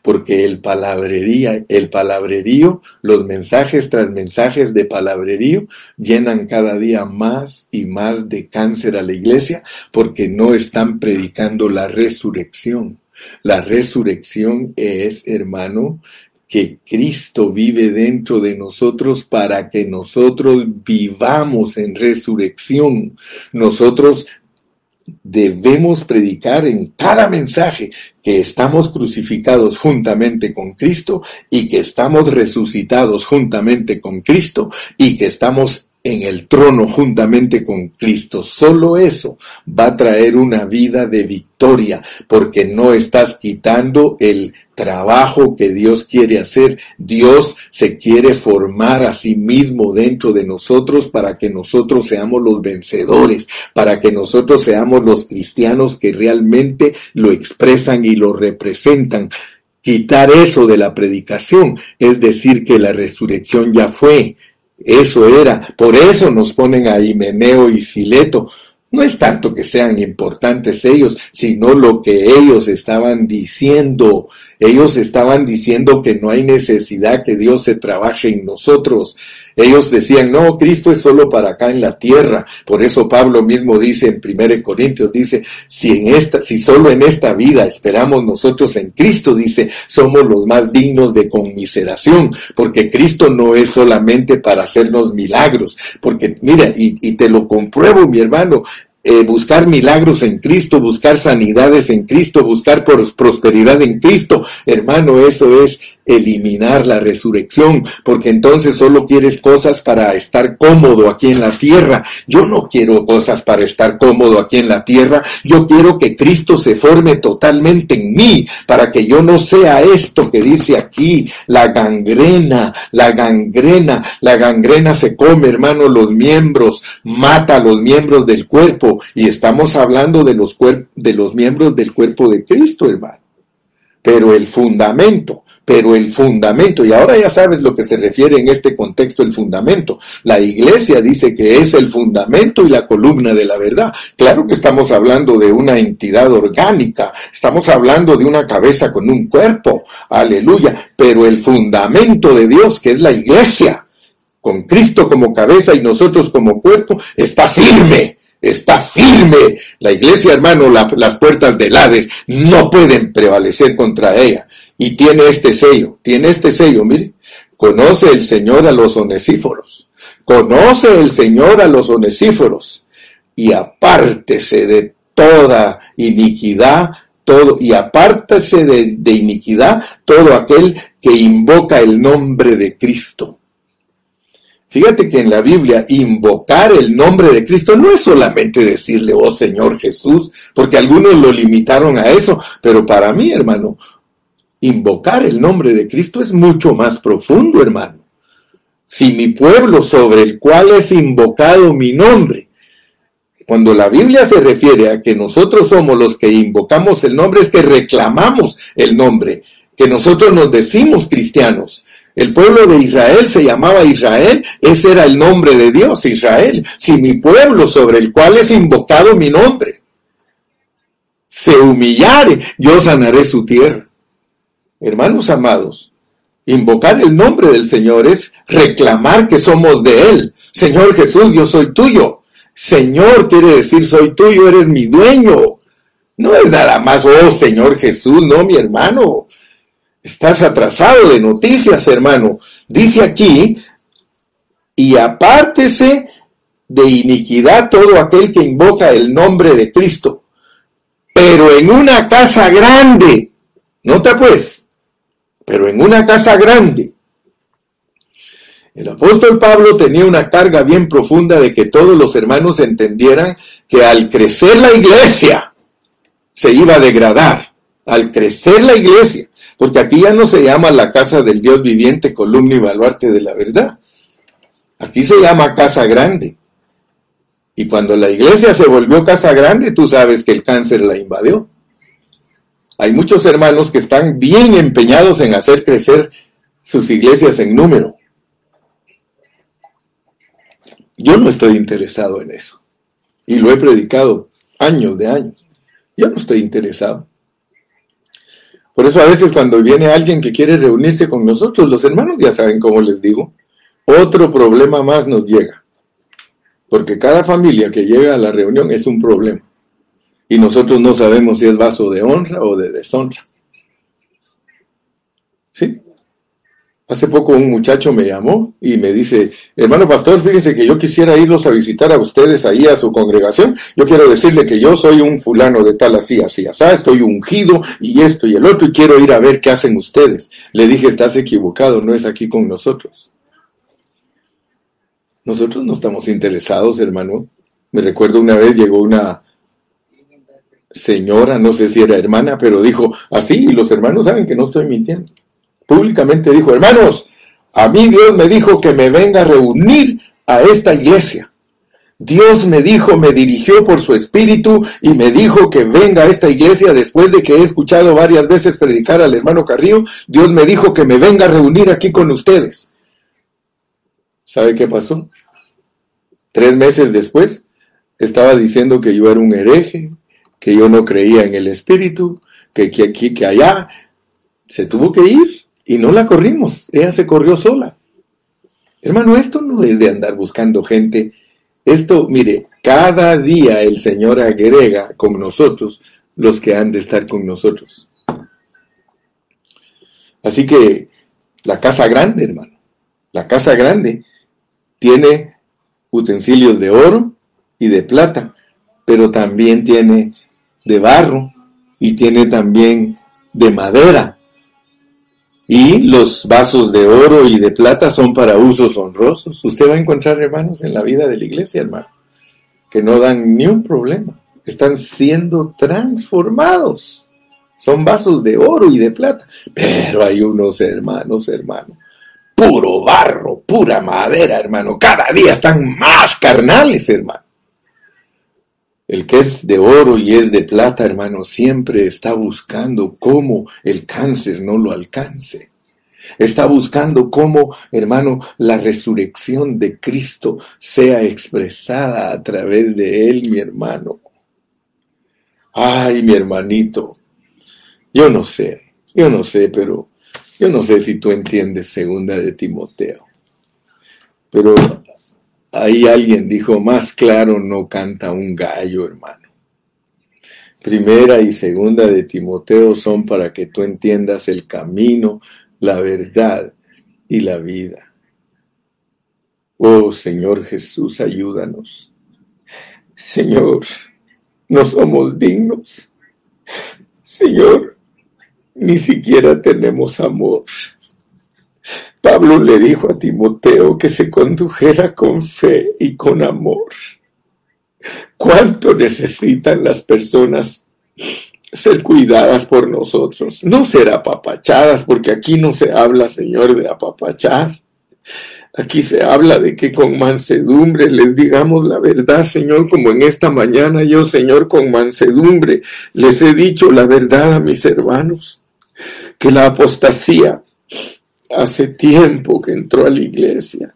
Porque el palabrería, el palabrerío, los mensajes tras mensajes de palabrerío llenan cada día más y más de cáncer a la iglesia porque no están predicando la resurrección. La resurrección es, hermano, que Cristo vive dentro de nosotros para que nosotros vivamos en resurrección. Nosotros debemos predicar en cada mensaje que estamos crucificados juntamente con Cristo y que estamos resucitados juntamente con Cristo y que estamos en el trono juntamente con Cristo. Solo eso va a traer una vida de victoria, porque no estás quitando el trabajo que Dios quiere hacer. Dios se quiere formar a sí mismo dentro de nosotros para que nosotros seamos los vencedores, para que nosotros seamos los cristianos que realmente lo expresan y lo representan. Quitar eso de la predicación es decir que la resurrección ya fue, eso era. Por eso nos ponen a Himeneo y Fileto. No es tanto que sean importantes ellos, sino lo que ellos estaban diciendo. Ellos estaban diciendo que no hay necesidad que Dios se trabaje en nosotros. Ellos decían, no, Cristo es solo para acá en la tierra. Por eso Pablo mismo dice en 1 Corintios, dice, si en esta, si solo en esta vida esperamos nosotros en Cristo, dice, somos los más dignos de conmiseración, porque Cristo no es solamente para hacernos milagros, porque mira, y, y te lo compruebo, mi hermano, eh, buscar milagros en Cristo, buscar sanidades en Cristo, buscar prosperidad en Cristo. Hermano, eso es eliminar la resurrección, porque entonces solo quieres cosas para estar cómodo aquí en la tierra. Yo no quiero cosas para estar cómodo aquí en la tierra. Yo quiero que Cristo se forme totalmente en mí, para que yo no sea esto que dice aquí, la gangrena, la gangrena, la gangrena se come, hermano, los miembros, mata a los miembros del cuerpo, y estamos hablando de los, de los miembros del cuerpo de Cristo, hermano. Pero el fundamento, pero el fundamento, y ahora ya sabes lo que se refiere en este contexto el fundamento. La iglesia dice que es el fundamento y la columna de la verdad. Claro que estamos hablando de una entidad orgánica, estamos hablando de una cabeza con un cuerpo, aleluya, pero el fundamento de Dios, que es la iglesia, con Cristo como cabeza y nosotros como cuerpo, está firme está firme. La iglesia, hermano, las puertas del Hades no pueden prevalecer contra ella. Y tiene este sello, tiene este sello, mire. Conoce el Señor a los onesíforos. Conoce el Señor a los onesíforos. Y apártese de toda iniquidad, todo, y apártese de, de iniquidad todo aquel que invoca el nombre de Cristo. Fíjate que en la Biblia invocar el nombre de Cristo no es solamente decirle, oh Señor Jesús, porque algunos lo limitaron a eso, pero para mí, hermano, invocar el nombre de Cristo es mucho más profundo, hermano. Si mi pueblo sobre el cual es invocado mi nombre, cuando la Biblia se refiere a que nosotros somos los que invocamos el nombre, es que reclamamos el nombre, que nosotros nos decimos cristianos, el pueblo de Israel se llamaba Israel, ese era el nombre de Dios, Israel. Si mi pueblo sobre el cual es invocado mi nombre se humillare, yo sanaré su tierra. Hermanos amados, invocar el nombre del Señor es reclamar que somos de Él. Señor Jesús, yo soy tuyo. Señor quiere decir soy tuyo, eres mi dueño. No es nada más, oh Señor Jesús, no mi hermano. Estás atrasado de noticias, hermano. Dice aquí, y apártese de iniquidad todo aquel que invoca el nombre de Cristo. Pero en una casa grande, nota pues, pero en una casa grande. El apóstol Pablo tenía una carga bien profunda de que todos los hermanos entendieran que al crecer la iglesia se iba a degradar. Al crecer la iglesia porque aquí ya no se llama la casa del Dios viviente, columna y baluarte de la verdad. Aquí se llama casa grande. Y cuando la iglesia se volvió casa grande, tú sabes que el cáncer la invadió. Hay muchos hermanos que están bien empeñados en hacer crecer sus iglesias en número. Yo no estoy interesado en eso. Y lo he predicado años de años. Yo no estoy interesado. Por eso a veces cuando viene alguien que quiere reunirse con nosotros, los hermanos ya saben cómo les digo, otro problema más nos llega. Porque cada familia que llega a la reunión es un problema. Y nosotros no sabemos si es vaso de honra o de deshonra. ¿Sí? Hace poco un muchacho me llamó y me dice, hermano pastor, fíjese que yo quisiera irlos a visitar a ustedes ahí a su congregación. Yo quiero decirle que yo soy un fulano de tal así, así, así, estoy ungido y esto y el otro y quiero ir a ver qué hacen ustedes. Le dije, estás equivocado, no es aquí con nosotros. Nosotros no estamos interesados, hermano. Me recuerdo una vez llegó una señora, no sé si era hermana, pero dijo, así, y los hermanos saben que no estoy mintiendo públicamente dijo, hermanos, a mí Dios me dijo que me venga a reunir a esta iglesia. Dios me dijo, me dirigió por su espíritu y me dijo que venga a esta iglesia después de que he escuchado varias veces predicar al hermano Carrillo. Dios me dijo que me venga a reunir aquí con ustedes. ¿Sabe qué pasó? Tres meses después estaba diciendo que yo era un hereje, que yo no creía en el espíritu, que aquí, que allá. Se tuvo que ir y no la corrimos, ella se corrió sola. Hermano, esto no es de andar buscando gente. Esto, mire, cada día el Señor agrega con nosotros los que han de estar con nosotros. Así que la casa grande, hermano, la casa grande tiene utensilios de oro y de plata, pero también tiene de barro y tiene también de madera Y los vasos de oro y de plata son para usos honrosos. Usted va a encontrar hermanos en la vida de la iglesia, hermano, que no dan ni un problema. Están siendo transformados. Son vasos de oro y de plata. Pero hay unos hermanos, hermano, puro barro, pura madera, hermano. Cada día están más carnales, hermano. El que es de oro y es de plata, hermano, siempre está buscando cómo el cáncer no lo alcance. Está buscando cómo, hermano, la resurrección de Cristo sea expresada a través de él, mi hermano. Ay, mi hermanito, yo no sé, yo no sé, pero yo no sé si tú entiendes segunda de Timoteo. Pero ahí alguien dijo, más claro no canta un gallo, hermano. Primera y segunda de Timoteo son para que tú entiendas el camino, la verdad y la vida. Oh Señor Jesús, ayúdanos. Señor, no somos dignos. Señor, ni siquiera tenemos amor. Pablo le dijo a Timoteo que se condujera con fe y con amor. ¿Cuánto necesitan las personas ser cuidadas por nosotros? No ser apapachadas, porque aquí no se habla, Señor, de apapachar. Aquí se habla de que con mansedumbre les digamos la verdad, Señor, como en esta mañana yo, Señor, con mansedumbre les he dicho la verdad a mis hermanos, que la apostasía hace tiempo que entró a la iglesia,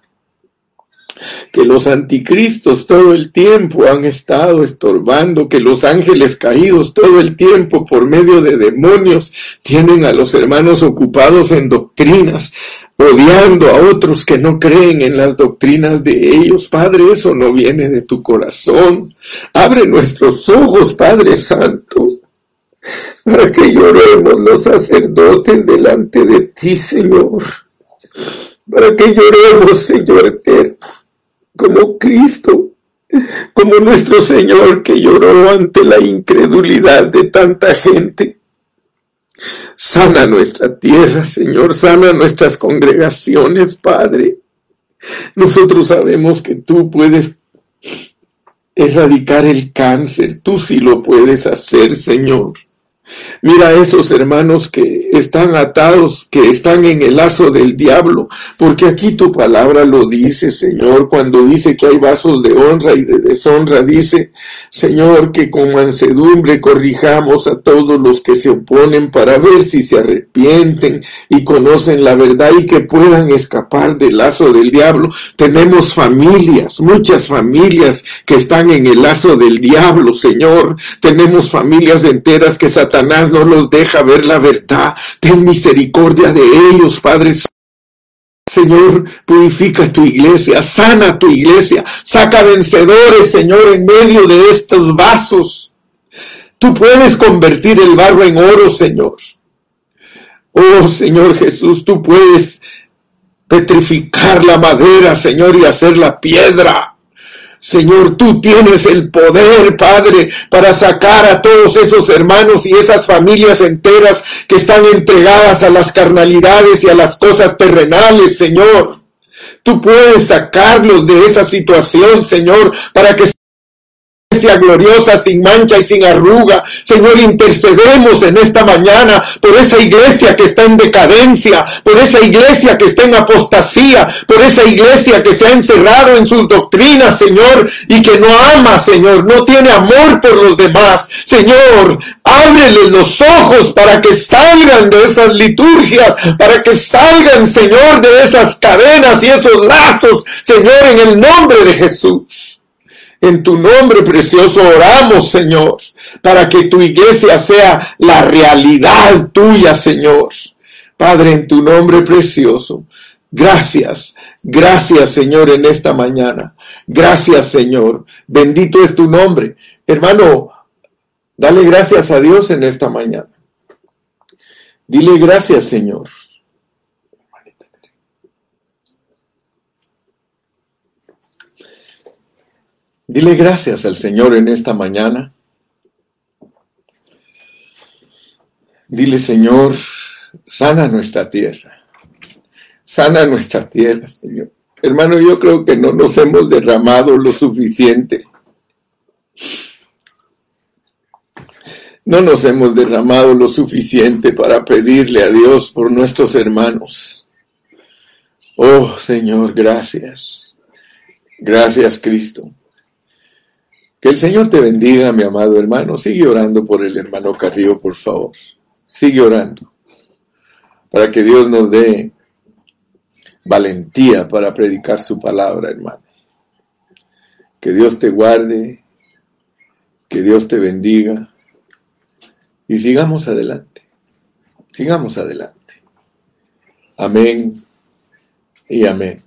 que los anticristos todo el tiempo han estado estorbando, que los ángeles caídos todo el tiempo por medio de demonios tienen a los hermanos ocupados en doctrinas, odiando a otros que no creen en las doctrinas de ellos. Padre, eso no viene de tu corazón. Abre nuestros ojos, Padre Santo para que lloremos los sacerdotes delante de ti, Señor, para que lloremos, Señor como Cristo, como nuestro Señor que lloró ante la incredulidad de tanta gente. Sana nuestra tierra, Señor, sana nuestras congregaciones, Padre. Nosotros sabemos que tú puedes erradicar el cáncer, tú sí lo puedes hacer, Señor. Mira a esos hermanos que están atados, que están en el lazo del diablo, porque aquí tu palabra lo dice, Señor, cuando dice que hay vasos de honra y de deshonra, dice, Señor, que con mansedumbre corrijamos a todos los que se oponen para ver si se arrepienten y conocen la verdad y que puedan escapar del lazo del diablo. Tenemos familias, muchas familias que están en el lazo del diablo, Señor. Tenemos familias enteras que Satanás no los deja ver la verdad. Ten misericordia de ellos, Padre. Señor, purifica tu iglesia, sana tu iglesia, saca vencedores, Señor, en medio de estos vasos. Tú puedes convertir el barro en oro, Señor. Oh, Señor Jesús, tú puedes petrificar la madera, Señor, y hacer la piedra. Señor, tú tienes el poder, Padre, para sacar a todos esos hermanos y esas familias enteras que están entregadas a las carnalidades y a las cosas terrenales, Señor. Tú puedes sacarlos de esa situación, Señor, para que gloriosa, sin mancha y sin arruga. Señor, intercedemos en esta mañana por esa iglesia que está en decadencia, por esa iglesia que está en apostasía, por esa iglesia que se ha encerrado en sus doctrinas, Señor, y que no ama, Señor, no tiene amor por los demás. Señor, ábrele los ojos para que salgan de esas liturgias, para que salgan, Señor, de esas cadenas y esos lazos, Señor, en el nombre de Jesús. En tu nombre precioso oramos, Señor, para que tu iglesia sea la realidad tuya, Señor. Padre, en tu nombre precioso, gracias, gracias, Señor, en esta mañana. Gracias, Señor. Bendito es tu nombre. Hermano, dale gracias a Dios en esta mañana. Dile gracias, Señor. Dile gracias al Señor en esta mañana. Dile, Señor, sana nuestra tierra. Sana nuestra tierra, Señor. Hermano, yo creo que no nos hemos derramado lo suficiente. No nos hemos derramado lo suficiente para pedirle a Dios por nuestros hermanos. Oh Señor, gracias. Gracias Cristo. Que el Señor te bendiga, mi amado hermano. Sigue orando por el hermano Carrillo, por favor. Sigue orando. Para que Dios nos dé valentía para predicar su palabra, hermano. Que Dios te guarde, que Dios te bendiga y sigamos adelante, sigamos adelante. Amén y amén.